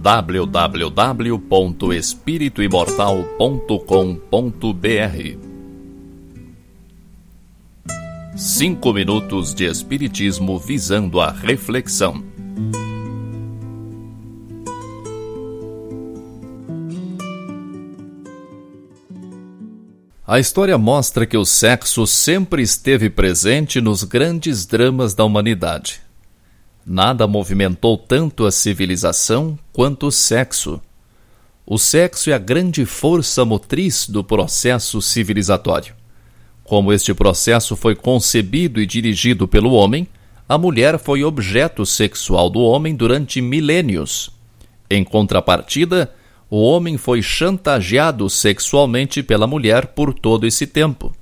www.espirituimortal.com.br Cinco minutos de Espiritismo visando a reflexão. A história mostra que o sexo sempre esteve presente nos grandes dramas da humanidade. Nada movimentou tanto a civilização quanto o sexo. O sexo é a grande força motriz do processo civilizatório. Como este processo foi concebido e dirigido pelo homem, a mulher foi objeto sexual do homem durante milênios. Em contrapartida, o homem foi chantageado sexualmente pela mulher por todo esse tempo.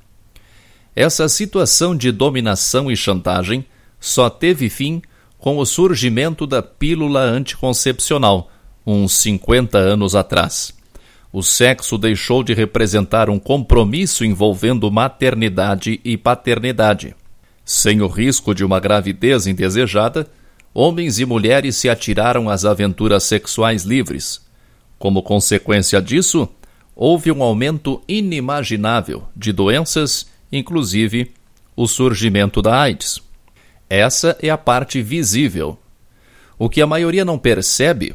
Essa situação de dominação e chantagem só teve fim com o surgimento da pílula anticoncepcional, uns 50 anos atrás. O sexo deixou de representar um compromisso envolvendo maternidade e paternidade. Sem o risco de uma gravidez indesejada, homens e mulheres se atiraram às aventuras sexuais livres como consequência disso, houve um aumento inimaginável de doenças, inclusive o surgimento da AIDS. Essa é a parte visível. O que a maioria não percebe,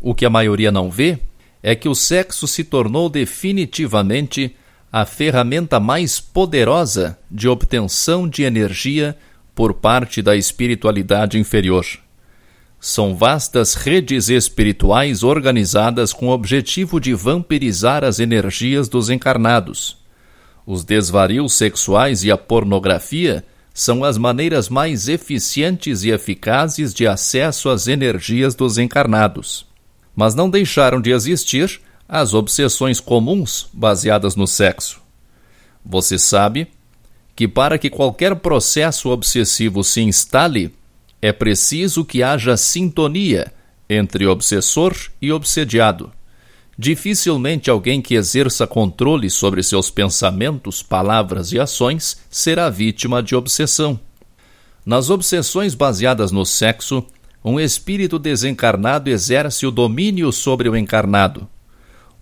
o que a maioria não vê, é que o sexo se tornou definitivamente a ferramenta mais poderosa de obtenção de energia por parte da espiritualidade inferior. São vastas redes espirituais organizadas com o objetivo de vampirizar as energias dos encarnados. Os desvarios sexuais e a pornografia são as maneiras mais eficientes e eficazes de acesso às energias dos encarnados. Mas não deixaram de existir as obsessões comuns baseadas no sexo. Você sabe que para que qualquer processo obsessivo se instale, é preciso que haja sintonia entre obsessor e obsediado. Dificilmente alguém que exerça controle sobre seus pensamentos, palavras e ações será vítima de obsessão. Nas obsessões baseadas no sexo, um espírito desencarnado exerce o domínio sobre o encarnado.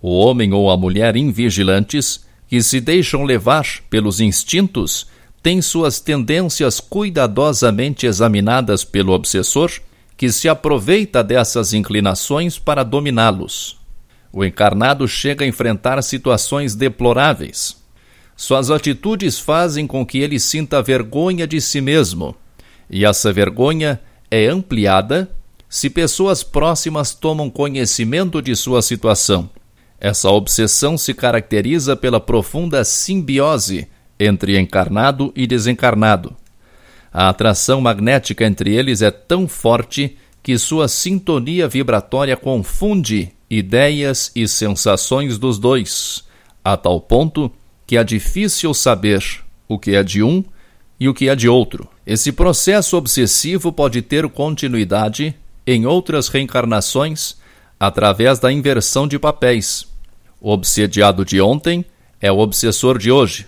O homem ou a mulher invigilantes, que se deixam levar pelos instintos, tem suas tendências cuidadosamente examinadas pelo obsessor, que se aproveita dessas inclinações para dominá-los. O encarnado chega a enfrentar situações deploráveis. Suas atitudes fazem com que ele sinta vergonha de si mesmo, e essa vergonha é ampliada se pessoas próximas tomam conhecimento de sua situação. Essa obsessão se caracteriza pela profunda simbiose entre encarnado e desencarnado. A atração magnética entre eles é tão forte que sua sintonia vibratória confunde ideias e sensações dos dois, a tal ponto que é difícil saber o que é de um e o que é de outro. Esse processo obsessivo pode ter continuidade em outras reencarnações através da inversão de papéis. O obsediado de ontem é o obsessor de hoje,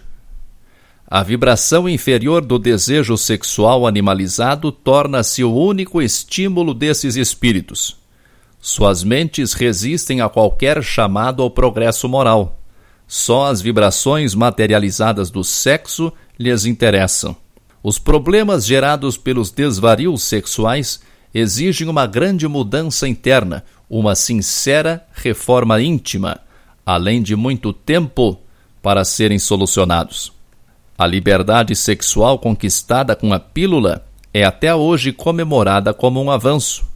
a vibração inferior do desejo sexual animalizado torna-se o único estímulo desses espíritos. Suas mentes resistem a qualquer chamado ao progresso moral. Só as vibrações materializadas do sexo lhes interessam. Os problemas gerados pelos desvarios sexuais exigem uma grande mudança interna, uma sincera reforma íntima, além de muito tempo para serem solucionados. A liberdade sexual conquistada com a pílula é até hoje comemorada como um avanço.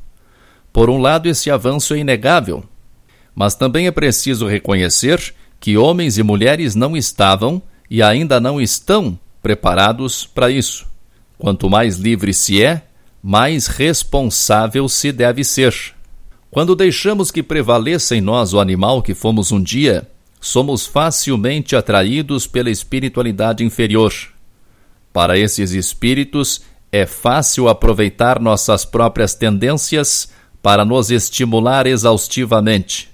Por um lado, esse avanço é inegável, mas também é preciso reconhecer que homens e mulheres não estavam e ainda não estão preparados para isso. Quanto mais livre se é, mais responsável se deve ser. Quando deixamos que prevaleça em nós o animal que fomos um dia, somos facilmente atraídos pela espiritualidade inferior. Para esses espíritos, é fácil aproveitar nossas próprias tendências para nos estimular exaustivamente.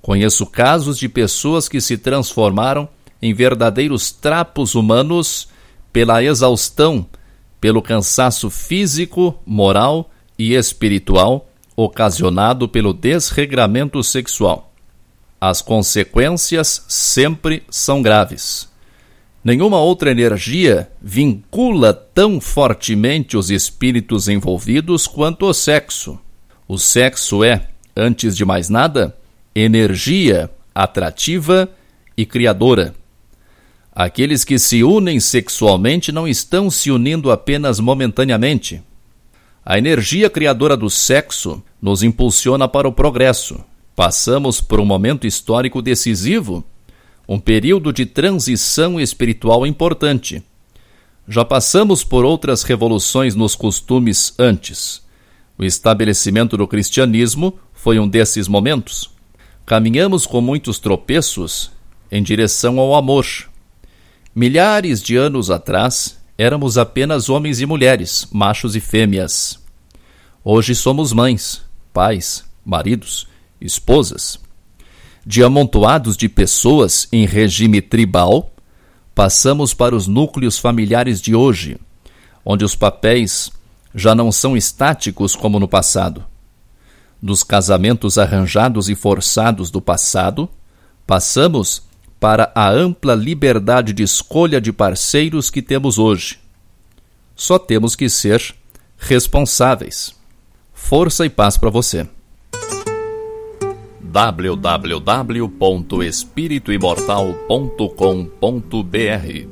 Conheço casos de pessoas que se transformaram em verdadeiros trapos humanos pela exaustão, pelo cansaço físico, moral e espiritual ocasionado pelo desregramento sexual. As consequências sempre são graves. Nenhuma outra energia vincula tão fortemente os espíritos envolvidos quanto o sexo. O sexo é, antes de mais nada, energia atrativa e criadora. Aqueles que se unem sexualmente não estão se unindo apenas momentaneamente. A energia criadora do sexo nos impulsiona para o progresso. Passamos por um momento histórico decisivo, um período de transição espiritual importante. Já passamos por outras revoluções nos costumes antes. O estabelecimento do cristianismo foi um desses momentos. Caminhamos com muitos tropeços em direção ao amor, Milhares de anos atrás, éramos apenas homens e mulheres, machos e fêmeas. Hoje somos mães, pais, maridos, esposas. De amontoados de pessoas em regime tribal, passamos para os núcleos familiares de hoje, onde os papéis já não são estáticos como no passado. Dos casamentos arranjados e forçados do passado, passamos para a ampla liberdade de escolha de parceiros que temos hoje. Só temos que ser responsáveis. Força e paz para você. www.espirituimortal.com.br